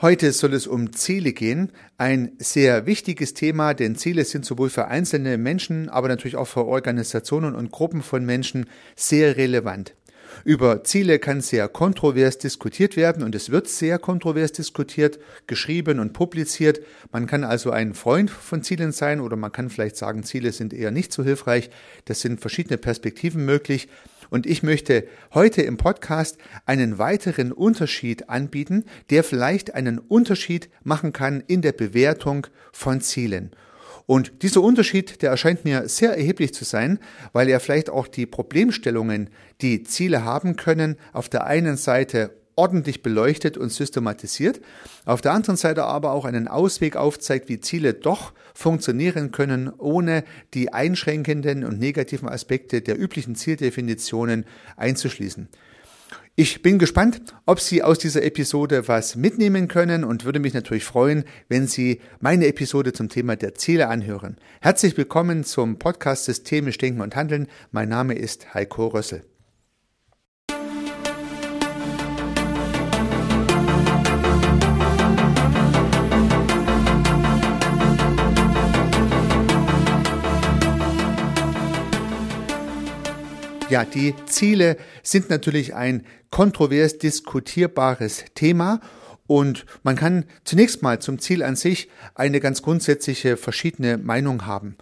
Heute soll es um Ziele gehen. Ein sehr wichtiges Thema, denn Ziele sind sowohl für einzelne Menschen, aber natürlich auch für Organisationen und Gruppen von Menschen sehr relevant. Über Ziele kann sehr kontrovers diskutiert werden und es wird sehr kontrovers diskutiert, geschrieben und publiziert. Man kann also ein Freund von Zielen sein oder man kann vielleicht sagen, Ziele sind eher nicht so hilfreich. Das sind verschiedene Perspektiven möglich. Und ich möchte heute im Podcast einen weiteren Unterschied anbieten, der vielleicht einen Unterschied machen kann in der Bewertung von Zielen. Und dieser Unterschied, der erscheint mir sehr erheblich zu sein, weil er vielleicht auch die Problemstellungen, die Ziele haben können, auf der einen Seite ordentlich beleuchtet und systematisiert, auf der anderen Seite aber auch einen Ausweg aufzeigt, wie Ziele doch funktionieren können, ohne die einschränkenden und negativen Aspekte der üblichen Zieldefinitionen einzuschließen. Ich bin gespannt, ob Sie aus dieser Episode was mitnehmen können und würde mich natürlich freuen, wenn Sie meine Episode zum Thema der Ziele anhören. Herzlich willkommen zum Podcast Systemisch Denken und Handeln. Mein Name ist Heiko Rössel. Ja, die Ziele sind natürlich ein kontrovers diskutierbares Thema und man kann zunächst mal zum Ziel an sich eine ganz grundsätzliche verschiedene Meinung haben.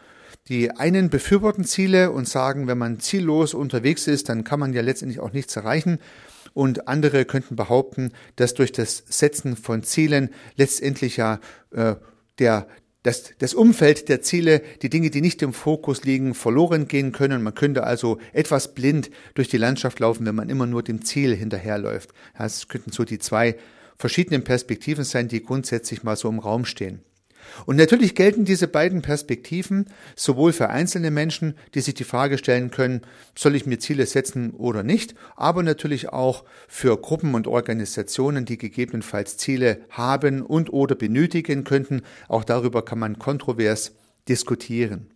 Die einen befürworten Ziele und sagen, wenn man ziellos unterwegs ist, dann kann man ja letztendlich auch nichts erreichen. Und andere könnten behaupten, dass durch das Setzen von Zielen letztendlich ja äh, der, dass das Umfeld der Ziele, die Dinge, die nicht im Fokus liegen, verloren gehen können. Man könnte also etwas blind durch die Landschaft laufen, wenn man immer nur dem Ziel hinterherläuft. Das könnten so die zwei verschiedenen Perspektiven sein, die grundsätzlich mal so im Raum stehen. Und natürlich gelten diese beiden Perspektiven sowohl für einzelne Menschen, die sich die Frage stellen können, soll ich mir Ziele setzen oder nicht, aber natürlich auch für Gruppen und Organisationen, die gegebenenfalls Ziele haben und oder benötigen könnten. Auch darüber kann man kontrovers diskutieren.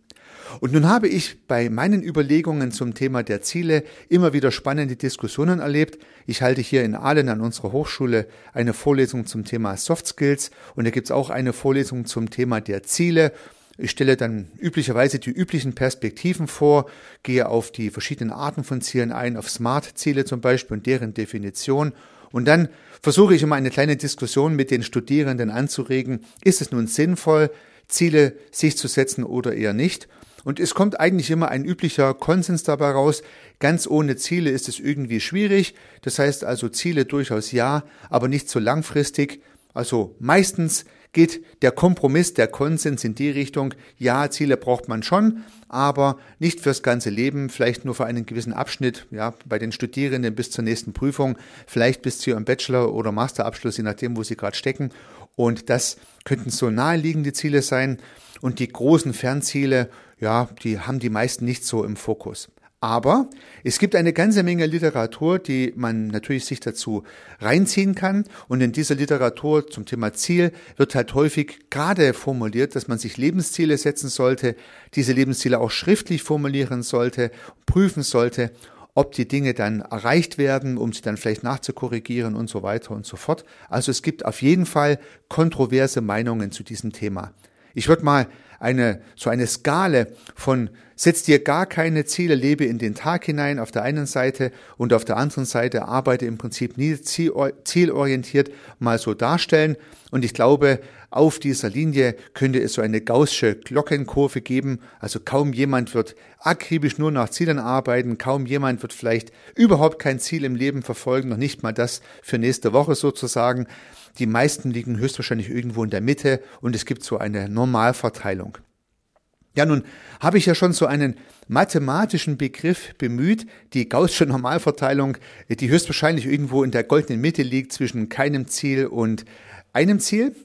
Und nun habe ich bei meinen Überlegungen zum Thema der Ziele immer wieder spannende Diskussionen erlebt. Ich halte hier in Aalen an unserer Hochschule eine Vorlesung zum Thema Soft Skills und da gibt es auch eine Vorlesung zum Thema der Ziele. Ich stelle dann üblicherweise die üblichen Perspektiven vor, gehe auf die verschiedenen Arten von Zielen ein, auf Smart-Ziele zum Beispiel und deren Definition. Und dann versuche ich immer eine kleine Diskussion mit den Studierenden anzuregen. Ist es nun sinnvoll, Ziele sich zu setzen oder eher nicht? Und es kommt eigentlich immer ein üblicher Konsens dabei raus. Ganz ohne Ziele ist es irgendwie schwierig. Das heißt also Ziele durchaus ja, aber nicht so langfristig. Also meistens geht der Kompromiss, der Konsens in die Richtung, ja, Ziele braucht man schon, aber nicht fürs ganze Leben, vielleicht nur für einen gewissen Abschnitt, ja, bei den Studierenden bis zur nächsten Prüfung, vielleicht bis zu ihrem Bachelor- oder Masterabschluss, je nachdem, wo sie gerade stecken. Und das könnten so naheliegende Ziele sein. Und die großen Fernziele, ja, die haben die meisten nicht so im Fokus. Aber es gibt eine ganze Menge Literatur, die man natürlich sich dazu reinziehen kann. Und in dieser Literatur zum Thema Ziel wird halt häufig gerade formuliert, dass man sich Lebensziele setzen sollte, diese Lebensziele auch schriftlich formulieren sollte, prüfen sollte, ob die Dinge dann erreicht werden, um sie dann vielleicht nachzukorrigieren und so weiter und so fort. Also es gibt auf jeden Fall kontroverse Meinungen zu diesem Thema. Ich würde mal eine, so eine Skale von setz dir gar keine Ziele, lebe in den Tag hinein auf der einen Seite und auf der anderen Seite arbeite im Prinzip nie zielorientiert mal so darstellen. Und ich glaube, auf dieser Linie könnte es so eine gaußsche Glockenkurve geben. Also kaum jemand wird akribisch nur nach Zielen arbeiten, kaum jemand wird vielleicht überhaupt kein Ziel im Leben verfolgen, noch nicht mal das für nächste Woche sozusagen. Die meisten liegen höchstwahrscheinlich irgendwo in der Mitte und es gibt so eine Normalverteilung. Ja, nun habe ich ja schon so einen mathematischen Begriff bemüht, die Gaußsche Normalverteilung, die höchstwahrscheinlich irgendwo in der goldenen Mitte liegt zwischen keinem Ziel und einem Ziel.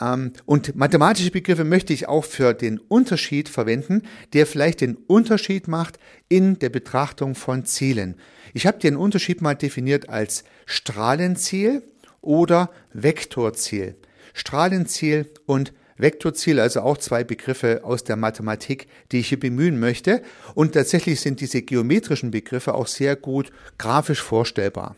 Ähm, und mathematische Begriffe möchte ich auch für den Unterschied verwenden, der vielleicht den Unterschied macht in der Betrachtung von Zielen. Ich habe den Unterschied mal definiert als Strahlenziel oder Vektorziel. Strahlenziel und Vektorziel, also auch zwei Begriffe aus der Mathematik, die ich hier bemühen möchte. Und tatsächlich sind diese geometrischen Begriffe auch sehr gut grafisch vorstellbar.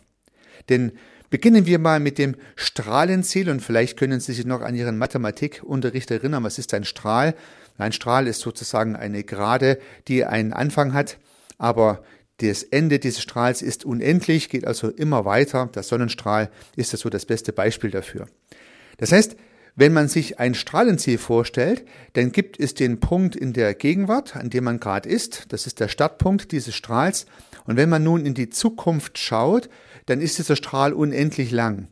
Denn Beginnen wir mal mit dem Strahlenziel und vielleicht können Sie sich noch an Ihren Mathematikunterricht erinnern. Was ist ein Strahl? Ein Strahl ist sozusagen eine Gerade, die einen Anfang hat, aber das Ende dieses Strahls ist unendlich, geht also immer weiter. Der Sonnenstrahl ist so das beste Beispiel dafür. Das heißt, wenn man sich ein Strahlenziel vorstellt, dann gibt es den Punkt in der Gegenwart, an dem man gerade ist. Das ist der Startpunkt dieses Strahls. Und wenn man nun in die Zukunft schaut, dann ist dieser Strahl unendlich lang.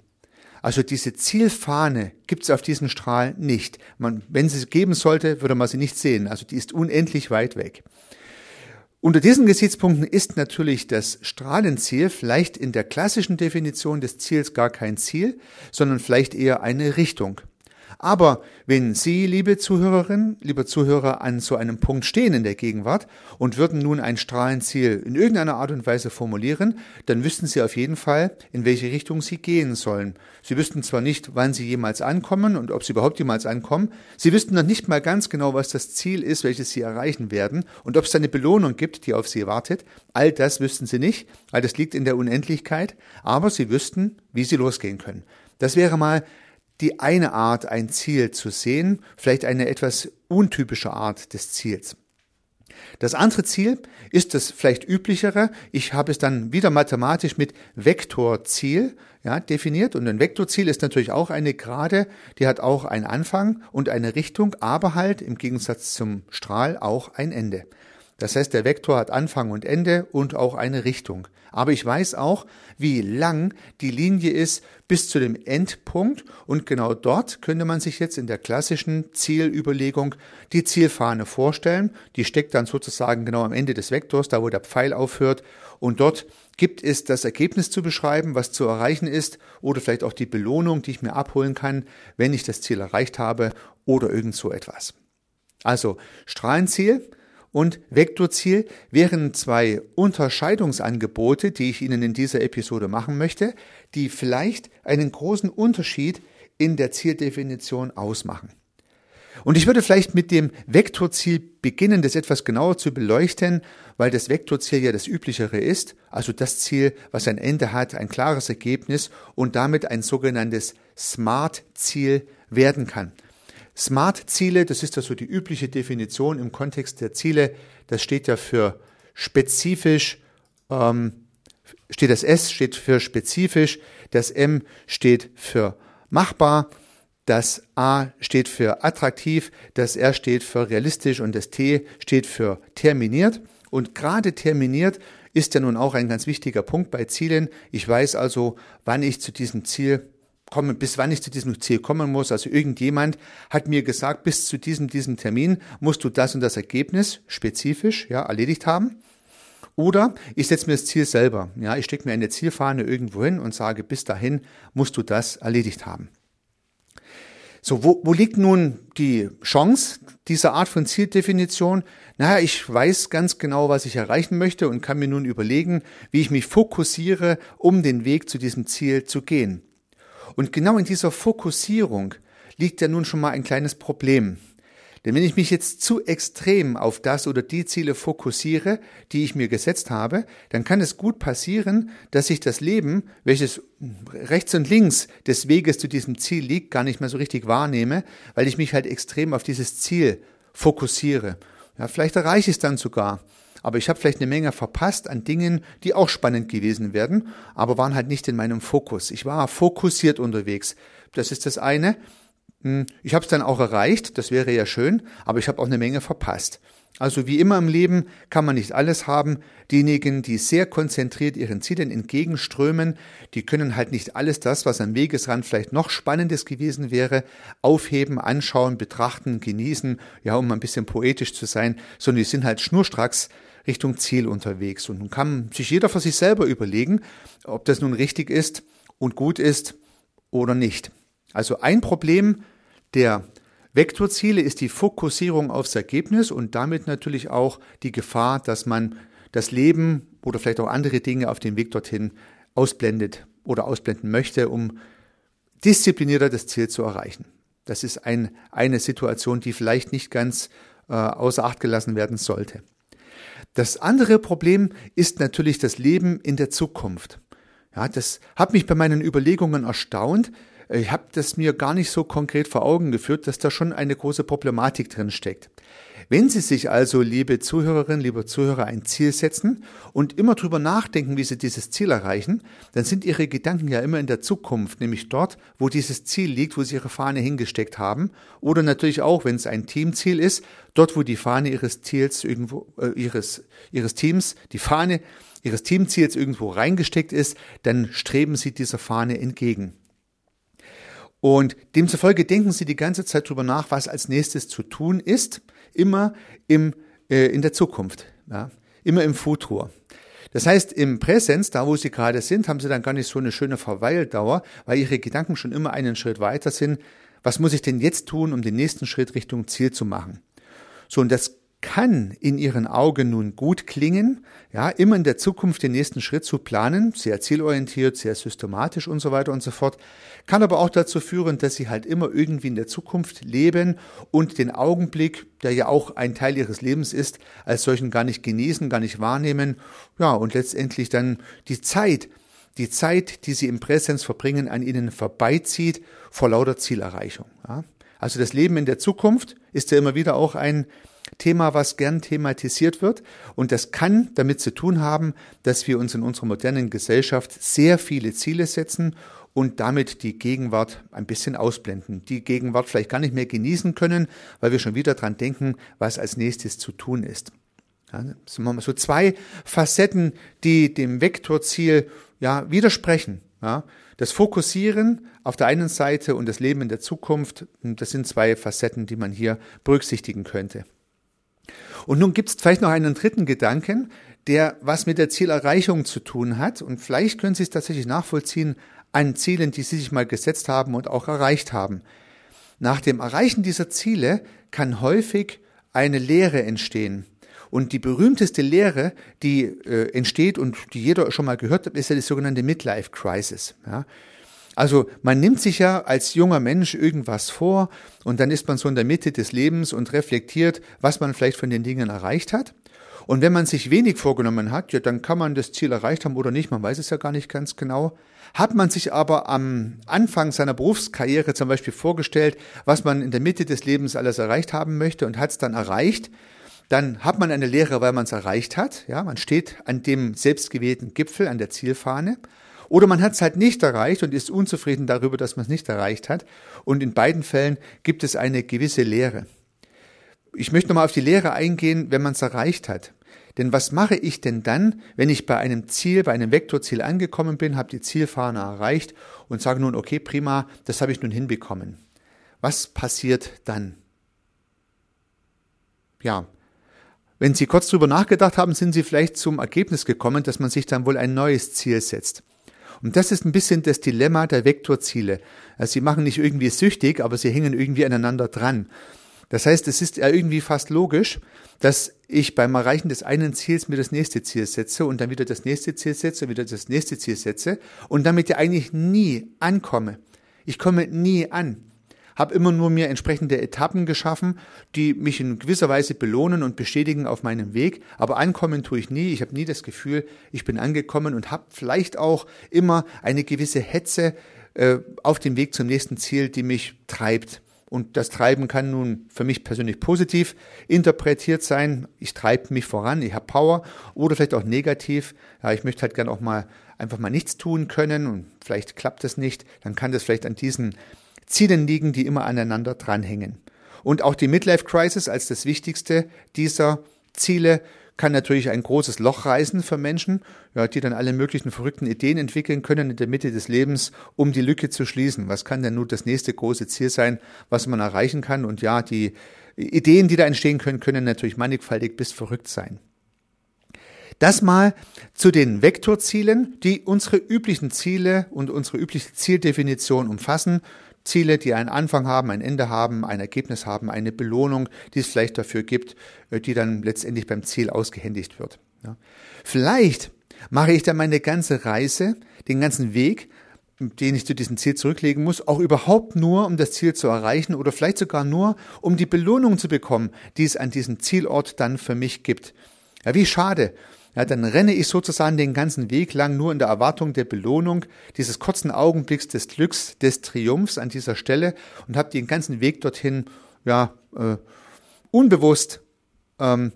Also diese Zielfahne gibt es auf diesem Strahl nicht. Man, wenn sie es geben sollte, würde man sie nicht sehen. Also die ist unendlich weit weg. Unter diesen Gesichtspunkten ist natürlich das Strahlenziel vielleicht in der klassischen Definition des Ziels gar kein Ziel, sondern vielleicht eher eine Richtung. Aber wenn Sie, liebe Zuhörerinnen, liebe Zuhörer, an so einem Punkt stehen in der Gegenwart und würden nun ein Strahlenziel in irgendeiner Art und Weise formulieren, dann wüssten Sie auf jeden Fall, in welche Richtung Sie gehen sollen. Sie wüssten zwar nicht, wann Sie jemals ankommen und ob Sie überhaupt jemals ankommen, Sie wüssten noch nicht mal ganz genau, was das Ziel ist, welches Sie erreichen werden und ob es eine Belohnung gibt, die auf Sie wartet. All das wüssten Sie nicht, weil das liegt in der Unendlichkeit, aber Sie wüssten, wie Sie losgehen können. Das wäre mal die eine Art, ein Ziel zu sehen, vielleicht eine etwas untypische Art des Ziels. Das andere Ziel ist das vielleicht üblichere. Ich habe es dann wieder mathematisch mit Vektorziel ja, definiert. Und ein Vektorziel ist natürlich auch eine Gerade, die hat auch einen Anfang und eine Richtung, aber halt im Gegensatz zum Strahl auch ein Ende. Das heißt, der Vektor hat Anfang und Ende und auch eine Richtung. Aber ich weiß auch, wie lang die Linie ist bis zu dem Endpunkt und genau dort könnte man sich jetzt in der klassischen Zielüberlegung die Zielfahne vorstellen. Die steckt dann sozusagen genau am Ende des Vektors, da wo der Pfeil aufhört und dort gibt es das Ergebnis zu beschreiben, was zu erreichen ist oder vielleicht auch die Belohnung, die ich mir abholen kann, wenn ich das Ziel erreicht habe oder irgend so etwas. Also Strahlenziel, und Vektorziel wären zwei Unterscheidungsangebote, die ich Ihnen in dieser Episode machen möchte, die vielleicht einen großen Unterschied in der Zieldefinition ausmachen. Und ich würde vielleicht mit dem Vektorziel beginnen, das etwas genauer zu beleuchten, weil das Vektorziel ja das üblichere ist, also das Ziel, was ein Ende hat, ein klares Ergebnis und damit ein sogenanntes Smart-Ziel werden kann. Smart-Ziele, das ist ja so die übliche Definition im Kontext der Ziele, das steht ja für spezifisch, ähm, steht das S steht für spezifisch, das M steht für machbar, das A steht für attraktiv, das R steht für realistisch und das T steht für terminiert. Und gerade terminiert ist ja nun auch ein ganz wichtiger Punkt bei Zielen. Ich weiß also, wann ich zu diesem Ziel kommen, bis wann ich zu diesem Ziel kommen muss. Also irgendjemand hat mir gesagt, bis zu diesem, diesem Termin musst du das und das Ergebnis spezifisch ja, erledigt haben. Oder ich setze mir das Ziel selber. Ja, ich stecke mir eine Zielfahne irgendwo hin und sage, bis dahin musst du das erledigt haben. So, wo, wo liegt nun die Chance dieser Art von Zieldefinition? Naja, ich weiß ganz genau, was ich erreichen möchte und kann mir nun überlegen, wie ich mich fokussiere, um den Weg zu diesem Ziel zu gehen. Und genau in dieser Fokussierung liegt ja nun schon mal ein kleines Problem. Denn wenn ich mich jetzt zu extrem auf das oder die Ziele fokussiere, die ich mir gesetzt habe, dann kann es gut passieren, dass ich das Leben, welches rechts und links des Weges zu diesem Ziel liegt, gar nicht mehr so richtig wahrnehme, weil ich mich halt extrem auf dieses Ziel fokussiere. Ja, vielleicht erreiche ich es dann sogar aber ich habe vielleicht eine Menge verpasst an Dingen, die auch spannend gewesen wären, aber waren halt nicht in meinem Fokus. Ich war fokussiert unterwegs. Das ist das eine. Hm, ich habe es dann auch erreicht, das wäre ja schön, aber ich habe auch eine Menge verpasst. Also wie immer im Leben kann man nicht alles haben. Diejenigen, die sehr konzentriert ihren Zielen entgegenströmen, die können halt nicht alles das, was am Wegesrand vielleicht noch Spannendes gewesen wäre, aufheben, anschauen, betrachten, genießen, ja, um ein bisschen poetisch zu sein, sondern die sind halt schnurstracks Richtung Ziel unterwegs. Und nun kann sich jeder für sich selber überlegen, ob das nun richtig ist und gut ist oder nicht. Also ein Problem der Vektorziele ist die Fokussierung aufs Ergebnis und damit natürlich auch die Gefahr, dass man das Leben oder vielleicht auch andere Dinge auf dem Weg dorthin ausblendet oder ausblenden möchte, um disziplinierter das Ziel zu erreichen. Das ist ein, eine Situation, die vielleicht nicht ganz äh, außer Acht gelassen werden sollte. Das andere Problem ist natürlich das Leben in der Zukunft. Ja, das hat mich bei meinen Überlegungen erstaunt. Ich habe das mir gar nicht so konkret vor Augen geführt, dass da schon eine große Problematik drin steckt. Wenn Sie sich also, liebe Zuhörerinnen, liebe Zuhörer, ein Ziel setzen und immer drüber nachdenken, wie Sie dieses Ziel erreichen, dann sind Ihre Gedanken ja immer in der Zukunft, nämlich dort, wo dieses Ziel liegt, wo Sie Ihre Fahne hingesteckt haben. Oder natürlich auch, wenn es ein Teamziel ist, dort, wo die Fahne Ihres Ziels irgendwo, äh, Ihres, Ihres Teams, die Fahne Ihres Teamziels irgendwo reingesteckt ist, dann streben Sie dieser Fahne entgegen. Und demzufolge denken Sie die ganze Zeit drüber nach, was als nächstes zu tun ist, immer im, äh, in der Zukunft, ja, immer im Futur. Das heißt, im Präsens, da wo Sie gerade sind, haben Sie dann gar nicht so eine schöne Verweildauer, weil Ihre Gedanken schon immer einen Schritt weiter sind. Was muss ich denn jetzt tun, um den nächsten Schritt Richtung Ziel zu machen? So, und das kann in ihren Augen nun gut klingen, ja, immer in der Zukunft den nächsten Schritt zu planen, sehr zielorientiert, sehr systematisch und so weiter und so fort, kann aber auch dazu führen, dass sie halt immer irgendwie in der Zukunft leben und den Augenblick, der ja auch ein Teil ihres Lebens ist, als solchen gar nicht genießen, gar nicht wahrnehmen, ja, und letztendlich dann die Zeit, die Zeit, die sie im Präsens verbringen, an ihnen vorbeizieht vor lauter Zielerreichung. Ja. Also das Leben in der Zukunft ist ja immer wieder auch ein Thema, was gern thematisiert wird. Und das kann damit zu tun haben, dass wir uns in unserer modernen Gesellschaft sehr viele Ziele setzen und damit die Gegenwart ein bisschen ausblenden. Die Gegenwart vielleicht gar nicht mehr genießen können, weil wir schon wieder dran denken, was als nächstes zu tun ist. Ja, so zwei Facetten, die dem Vektorziel ja, widersprechen. Ja, das Fokussieren auf der einen Seite und das Leben in der Zukunft, das sind zwei Facetten, die man hier berücksichtigen könnte. Und nun gibt es vielleicht noch einen dritten Gedanken, der was mit der Zielerreichung zu tun hat. Und vielleicht können Sie es tatsächlich nachvollziehen an Zielen, die Sie sich mal gesetzt haben und auch erreicht haben. Nach dem Erreichen dieser Ziele kann häufig eine Lehre entstehen. Und die berühmteste Lehre, die äh, entsteht und die jeder schon mal gehört hat, ist ja die sogenannte Midlife Crisis. Ja? Also man nimmt sich ja als junger Mensch irgendwas vor und dann ist man so in der Mitte des Lebens und reflektiert, was man vielleicht von den Dingen erreicht hat. Und wenn man sich wenig vorgenommen hat, ja, dann kann man das Ziel erreicht haben oder nicht, man weiß es ja gar nicht ganz genau. Hat man sich aber am Anfang seiner Berufskarriere zum Beispiel vorgestellt, was man in der Mitte des Lebens alles erreicht haben möchte und hat es dann erreicht, dann hat man eine Lehre, weil man es erreicht hat. Ja, man steht an dem selbstgewählten Gipfel, an der Zielfahne. Oder man hat es halt nicht erreicht und ist unzufrieden darüber, dass man es nicht erreicht hat. Und in beiden Fällen gibt es eine gewisse Lehre. Ich möchte nochmal auf die Lehre eingehen, wenn man es erreicht hat. Denn was mache ich denn dann, wenn ich bei einem Ziel, bei einem Vektorziel angekommen bin, habe die Zielfahne erreicht und sage nun, okay, prima, das habe ich nun hinbekommen. Was passiert dann? Ja, wenn Sie kurz drüber nachgedacht haben, sind Sie vielleicht zum Ergebnis gekommen, dass man sich dann wohl ein neues Ziel setzt. Und das ist ein bisschen das Dilemma der Vektorziele. Also sie machen nicht irgendwie süchtig, aber sie hängen irgendwie aneinander dran. Das heißt, es ist ja irgendwie fast logisch, dass ich beim Erreichen des einen Ziels mir das nächste Ziel setze und dann wieder das nächste Ziel setze, wieder das nächste Ziel setze und damit ja eigentlich nie ankomme. Ich komme nie an habe immer nur mir entsprechende Etappen geschaffen, die mich in gewisser Weise belohnen und bestätigen auf meinem Weg. Aber ankommen tue ich nie. Ich habe nie das Gefühl, ich bin angekommen und habe vielleicht auch immer eine gewisse Hetze äh, auf dem Weg zum nächsten Ziel, die mich treibt. Und das Treiben kann nun für mich persönlich positiv interpretiert sein. Ich treibe mich voran, ich habe Power oder vielleicht auch negativ. Ja, ich möchte halt gern auch mal einfach mal nichts tun können und vielleicht klappt das nicht. Dann kann das vielleicht an diesen Zielen liegen, die immer aneinander dranhängen. Und auch die Midlife Crisis als das wichtigste dieser Ziele kann natürlich ein großes Loch reißen für Menschen, ja, die dann alle möglichen verrückten Ideen entwickeln können in der Mitte des Lebens, um die Lücke zu schließen. Was kann denn nun das nächste große Ziel sein, was man erreichen kann? Und ja, die Ideen, die da entstehen können, können natürlich mannigfaltig bis verrückt sein. Das mal zu den Vektorzielen, die unsere üblichen Ziele und unsere übliche Zieldefinition umfassen. Ziele, die einen Anfang haben, ein Ende haben, ein Ergebnis haben, eine Belohnung, die es vielleicht dafür gibt, äh, die dann letztendlich beim Ziel ausgehändigt wird. Ja. Vielleicht mache ich dann meine ganze Reise, den ganzen Weg, den ich zu diesem Ziel zurücklegen muss, auch überhaupt nur, um das Ziel zu erreichen oder vielleicht sogar nur, um die Belohnung zu bekommen, die es an diesem Zielort dann für mich gibt. Ja, wie schade, ja, dann renne ich sozusagen den ganzen Weg lang nur in der Erwartung der Belohnung, dieses kurzen Augenblicks des Glücks, des Triumphs an dieser Stelle und habe den ganzen Weg dorthin, ja, äh, unbewusst, ähm,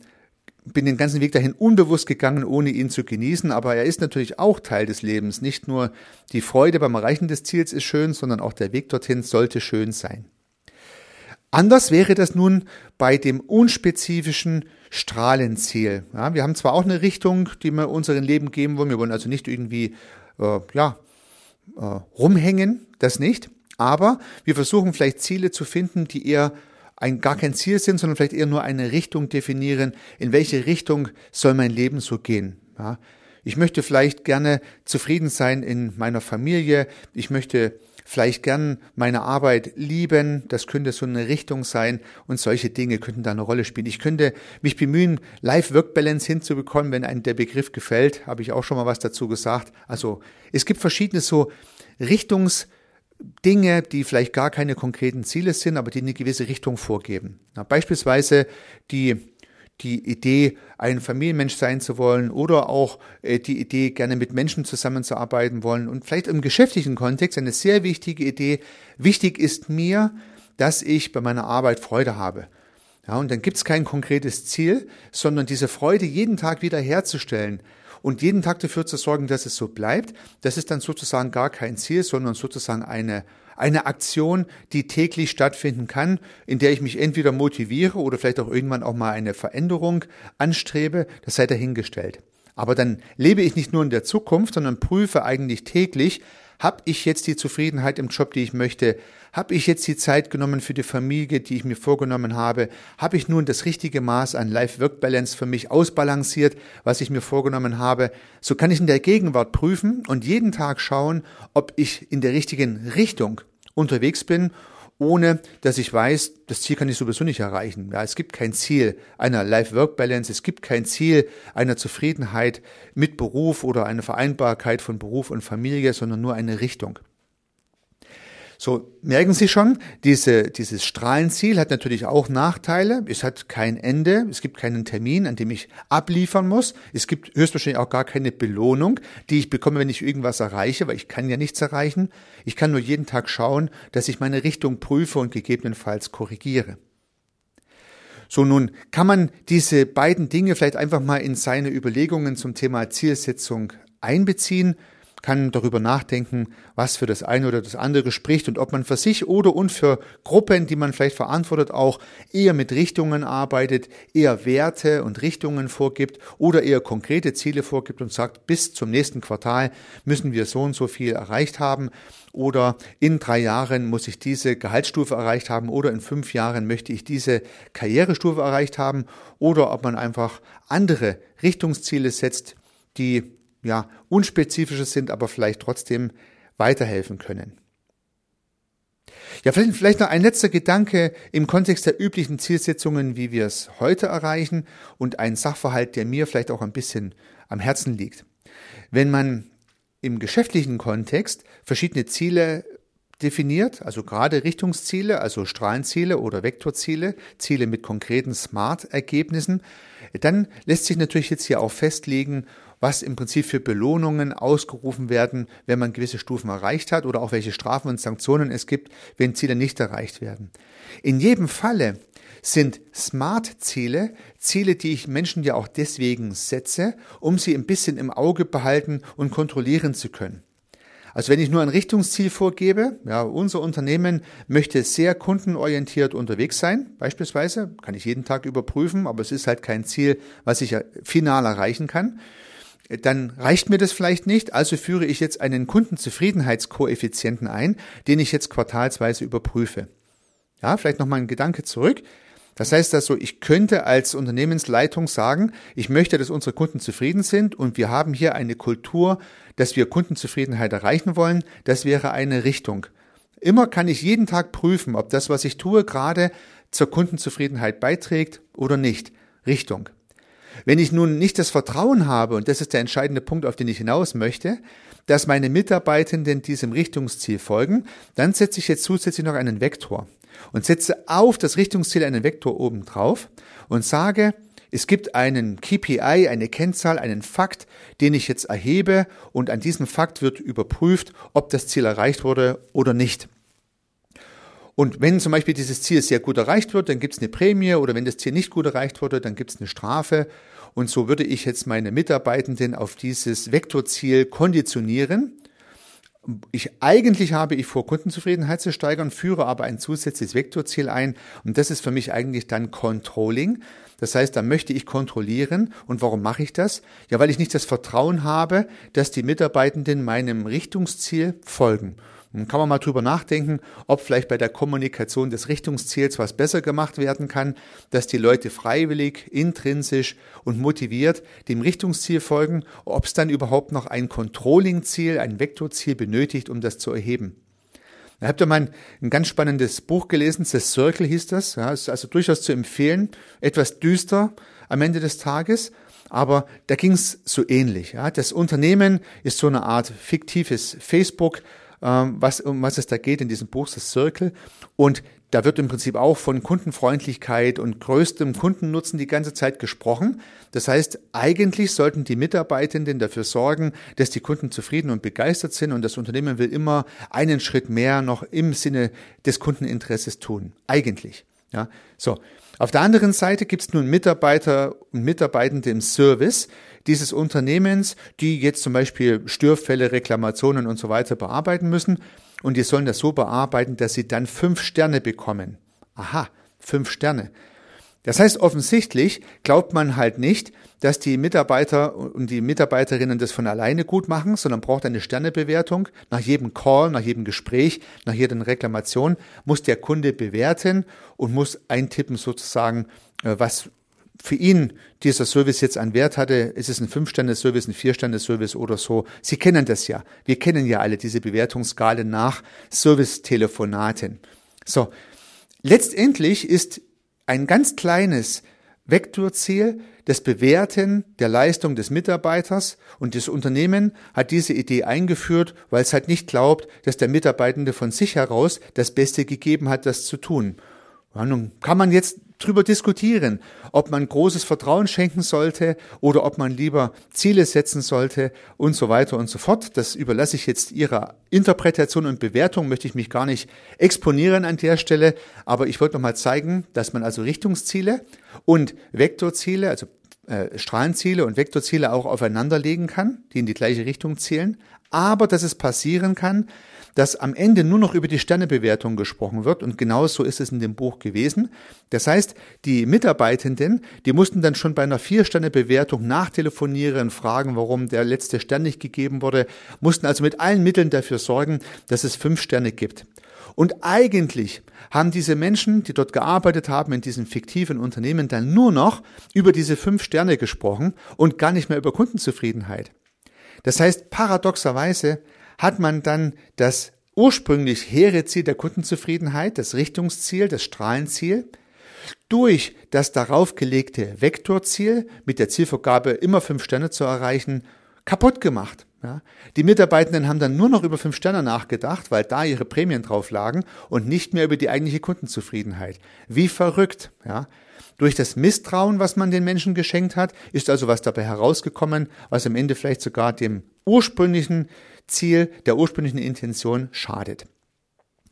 bin den ganzen Weg dahin unbewusst gegangen, ohne ihn zu genießen, aber er ist natürlich auch Teil des Lebens. Nicht nur die Freude beim Erreichen des Ziels ist schön, sondern auch der Weg dorthin sollte schön sein. Anders wäre das nun bei dem unspezifischen Strahlenziel. Ja, wir haben zwar auch eine Richtung, die wir unserem Leben geben wollen. Wir wollen also nicht irgendwie äh, ja, äh, rumhängen, das nicht. Aber wir versuchen vielleicht Ziele zu finden, die eher ein, gar kein Ziel sind, sondern vielleicht eher nur eine Richtung definieren. In welche Richtung soll mein Leben so gehen? Ja, ich möchte vielleicht gerne zufrieden sein in meiner Familie. Ich möchte vielleicht gern meine Arbeit lieben, das könnte so eine Richtung sein und solche Dinge könnten da eine Rolle spielen. Ich könnte mich bemühen, Life-Work-Balance hinzubekommen, wenn einem der Begriff gefällt, habe ich auch schon mal was dazu gesagt. Also es gibt verschiedene so Richtungsdinge, die vielleicht gar keine konkreten Ziele sind, aber die eine gewisse Richtung vorgeben. Na, beispielsweise die die Idee, ein Familienmensch sein zu wollen oder auch äh, die Idee, gerne mit Menschen zusammenzuarbeiten wollen und vielleicht im geschäftlichen Kontext eine sehr wichtige Idee. Wichtig ist mir, dass ich bei meiner Arbeit Freude habe. Ja, und dann gibt es kein konkretes Ziel, sondern diese Freude jeden Tag wieder herzustellen und jeden Tag dafür zu sorgen, dass es so bleibt, das ist dann sozusagen gar kein Ziel, sondern sozusagen eine eine Aktion, die täglich stattfinden kann, in der ich mich entweder motiviere oder vielleicht auch irgendwann auch mal eine Veränderung anstrebe, das sei dahingestellt. Aber dann lebe ich nicht nur in der Zukunft, sondern prüfe eigentlich täglich, habe ich jetzt die Zufriedenheit im Job, die ich möchte? Habe ich jetzt die Zeit genommen für die Familie, die ich mir vorgenommen habe? Habe ich nun das richtige Maß an Life-Work-Balance für mich ausbalanciert, was ich mir vorgenommen habe? So kann ich in der Gegenwart prüfen und jeden Tag schauen, ob ich in der richtigen Richtung unterwegs bin ohne dass ich weiß, das Ziel kann ich sowieso nicht erreichen. Ja, es gibt kein Ziel einer Life-Work-Balance, es gibt kein Ziel einer Zufriedenheit mit Beruf oder eine Vereinbarkeit von Beruf und Familie, sondern nur eine Richtung. So, merken Sie schon, diese, dieses Strahlenziel hat natürlich auch Nachteile. Es hat kein Ende, es gibt keinen Termin, an dem ich abliefern muss. Es gibt höchstwahrscheinlich auch gar keine Belohnung, die ich bekomme, wenn ich irgendwas erreiche, weil ich kann ja nichts erreichen. Ich kann nur jeden Tag schauen, dass ich meine Richtung prüfe und gegebenenfalls korrigiere. So, nun kann man diese beiden Dinge vielleicht einfach mal in seine Überlegungen zum Thema Zielsetzung einbeziehen kann darüber nachdenken, was für das eine oder das andere spricht und ob man für sich oder und für Gruppen, die man vielleicht verantwortet, auch eher mit Richtungen arbeitet, eher Werte und Richtungen vorgibt oder eher konkrete Ziele vorgibt und sagt, bis zum nächsten Quartal müssen wir so und so viel erreicht haben oder in drei Jahren muss ich diese Gehaltsstufe erreicht haben oder in fünf Jahren möchte ich diese Karrierestufe erreicht haben oder ob man einfach andere Richtungsziele setzt, die ja, unspezifisches sind, aber vielleicht trotzdem weiterhelfen können. Ja, vielleicht, vielleicht noch ein letzter Gedanke im Kontext der üblichen Zielsetzungen, wie wir es heute erreichen und ein Sachverhalt, der mir vielleicht auch ein bisschen am Herzen liegt. Wenn man im geschäftlichen Kontext verschiedene Ziele definiert, also gerade Richtungsziele, also Strahlenziele oder Vektorziele, Ziele mit konkreten Smart-Ergebnissen, dann lässt sich natürlich jetzt hier auch festlegen, was im Prinzip für Belohnungen ausgerufen werden, wenn man gewisse Stufen erreicht hat oder auch welche Strafen und Sanktionen es gibt, wenn Ziele nicht erreicht werden. In jedem Falle sind Smart-Ziele Ziele, die ich Menschen ja auch deswegen setze, um sie ein bisschen im Auge behalten und kontrollieren zu können. Also wenn ich nur ein Richtungsziel vorgebe, ja, unser Unternehmen möchte sehr kundenorientiert unterwegs sein, beispielsweise, kann ich jeden Tag überprüfen, aber es ist halt kein Ziel, was ich final erreichen kann dann reicht mir das vielleicht nicht, also führe ich jetzt einen Kundenzufriedenheitskoeffizienten ein, den ich jetzt quartalsweise überprüfe. Ja, vielleicht nochmal ein Gedanke zurück. Das heißt also, ich könnte als Unternehmensleitung sagen, ich möchte, dass unsere Kunden zufrieden sind und wir haben hier eine Kultur, dass wir Kundenzufriedenheit erreichen wollen. Das wäre eine Richtung. Immer kann ich jeden Tag prüfen, ob das, was ich tue, gerade zur Kundenzufriedenheit beiträgt oder nicht. Richtung. Wenn ich nun nicht das Vertrauen habe, und das ist der entscheidende Punkt, auf den ich hinaus möchte, dass meine Mitarbeitenden diesem Richtungsziel folgen, dann setze ich jetzt zusätzlich noch einen Vektor und setze auf das Richtungsziel einen Vektor oben drauf und sage, es gibt einen KPI, eine Kennzahl, einen Fakt, den ich jetzt erhebe und an diesem Fakt wird überprüft, ob das Ziel erreicht wurde oder nicht. Und wenn zum Beispiel dieses Ziel sehr gut erreicht wird, dann gibt es eine Prämie oder wenn das Ziel nicht gut erreicht wurde, dann gibt es eine Strafe. Und so würde ich jetzt meine Mitarbeitenden auf dieses Vektorziel konditionieren. Ich, eigentlich habe ich vor, Kundenzufriedenheit zu steigern, führe aber ein zusätzliches Vektorziel ein und das ist für mich eigentlich dann Controlling. Das heißt, da möchte ich kontrollieren. Und warum mache ich das? Ja, weil ich nicht das Vertrauen habe, dass die Mitarbeitenden meinem Richtungsziel folgen. Dann kann man mal drüber nachdenken, ob vielleicht bei der Kommunikation des Richtungsziels was besser gemacht werden kann, dass die Leute freiwillig, intrinsisch und motiviert dem Richtungsziel folgen, ob es dann überhaupt noch ein Controlling-Ziel, ein Vektorziel benötigt, um das zu erheben. Da habt ihr mal ein, ein, ganz spannendes Buch gelesen, The Circle hieß das. Ja, ist also durchaus zu empfehlen. Etwas düster am Ende des Tages, aber da ging es so ähnlich. Ja. Das Unternehmen ist so eine Art fiktives Facebook, was, um was es da geht in diesem Buch, das Circle. Und da wird im Prinzip auch von Kundenfreundlichkeit und größtem Kundennutzen die ganze Zeit gesprochen. Das heißt, eigentlich sollten die Mitarbeitenden dafür sorgen, dass die Kunden zufrieden und begeistert sind und das Unternehmen will immer einen Schritt mehr noch im Sinne des Kundeninteresses tun. Eigentlich. Ja, so. Auf der anderen Seite gibt es nun Mitarbeiter und Mitarbeitende im Service, dieses Unternehmens, die jetzt zum Beispiel Störfälle, Reklamationen und so weiter bearbeiten müssen. Und die sollen das so bearbeiten, dass sie dann fünf Sterne bekommen. Aha, fünf Sterne. Das heißt, offensichtlich glaubt man halt nicht, dass die Mitarbeiter und die Mitarbeiterinnen das von alleine gut machen, sondern braucht eine Sternebewertung. Nach jedem Call, nach jedem Gespräch, nach jeder Reklamation muss der Kunde bewerten und muss eintippen sozusagen, äh, was für ihn dieser Service jetzt einen Wert hatte, ist es ein Fünf-Sterne-Service, ein Vier-Sterne-Service oder so. Sie kennen das ja. Wir kennen ja alle diese Bewertungsskalen nach Service-Telefonaten. So. Letztendlich ist ein ganz kleines Vektorziel das Bewerten der Leistung des Mitarbeiters und das Unternehmen hat diese Idee eingeführt, weil es halt nicht glaubt, dass der Mitarbeitende von sich heraus das Beste gegeben hat, das zu tun. Ja, nun kann man jetzt drüber diskutieren, ob man großes Vertrauen schenken sollte oder ob man lieber Ziele setzen sollte und so weiter und so fort. Das überlasse ich jetzt Ihrer Interpretation und Bewertung, möchte ich mich gar nicht exponieren an der Stelle, aber ich wollte noch mal zeigen, dass man also Richtungsziele und Vektorziele, also äh, Strahlenziele und Vektorziele auch aufeinander legen kann, die in die gleiche Richtung zielen, aber dass es passieren kann, dass am Ende nur noch über die Sternebewertung gesprochen wird und genau so ist es in dem Buch gewesen. Das heißt, die Mitarbeitenden, die mussten dann schon bei einer Vier-Sterne-Bewertung nachtelefonieren, fragen, warum der letzte Stern nicht gegeben wurde, mussten also mit allen Mitteln dafür sorgen, dass es fünf Sterne gibt. Und eigentlich haben diese Menschen, die dort gearbeitet haben in diesem fiktiven Unternehmen, dann nur noch über diese fünf Sterne gesprochen und gar nicht mehr über Kundenzufriedenheit. Das heißt, paradoxerweise hat man dann das ursprünglich hehre Ziel der Kundenzufriedenheit, das Richtungsziel, das Strahlenziel, durch das darauf gelegte Vektorziel mit der Zielvorgabe immer fünf Sterne zu erreichen, kaputt gemacht. Ja. Die Mitarbeitenden haben dann nur noch über fünf Sterne nachgedacht, weil da ihre Prämien drauf lagen und nicht mehr über die eigentliche Kundenzufriedenheit. Wie verrückt. Ja. Durch das Misstrauen, was man den Menschen geschenkt hat, ist also was dabei herausgekommen, was am Ende vielleicht sogar dem ursprünglichen Ziel, der ursprünglichen Intention schadet.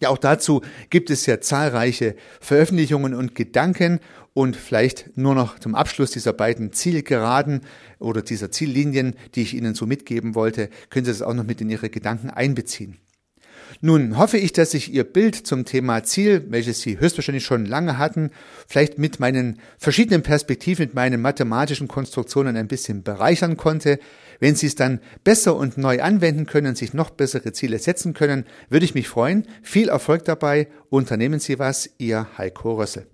Ja, auch dazu gibt es ja zahlreiche Veröffentlichungen und Gedanken und vielleicht nur noch zum Abschluss dieser beiden Zielgeraden oder dieser Ziellinien, die ich Ihnen so mitgeben wollte, können Sie das auch noch mit in Ihre Gedanken einbeziehen. Nun hoffe ich, dass ich Ihr Bild zum Thema Ziel, welches Sie höchstwahrscheinlich schon lange hatten, vielleicht mit meinen verschiedenen Perspektiven, mit meinen mathematischen Konstruktionen ein bisschen bereichern konnte. Wenn Sie es dann besser und neu anwenden können sich noch bessere Ziele setzen können, würde ich mich freuen. Viel Erfolg dabei. Unternehmen Sie was. Ihr Heiko Rössel.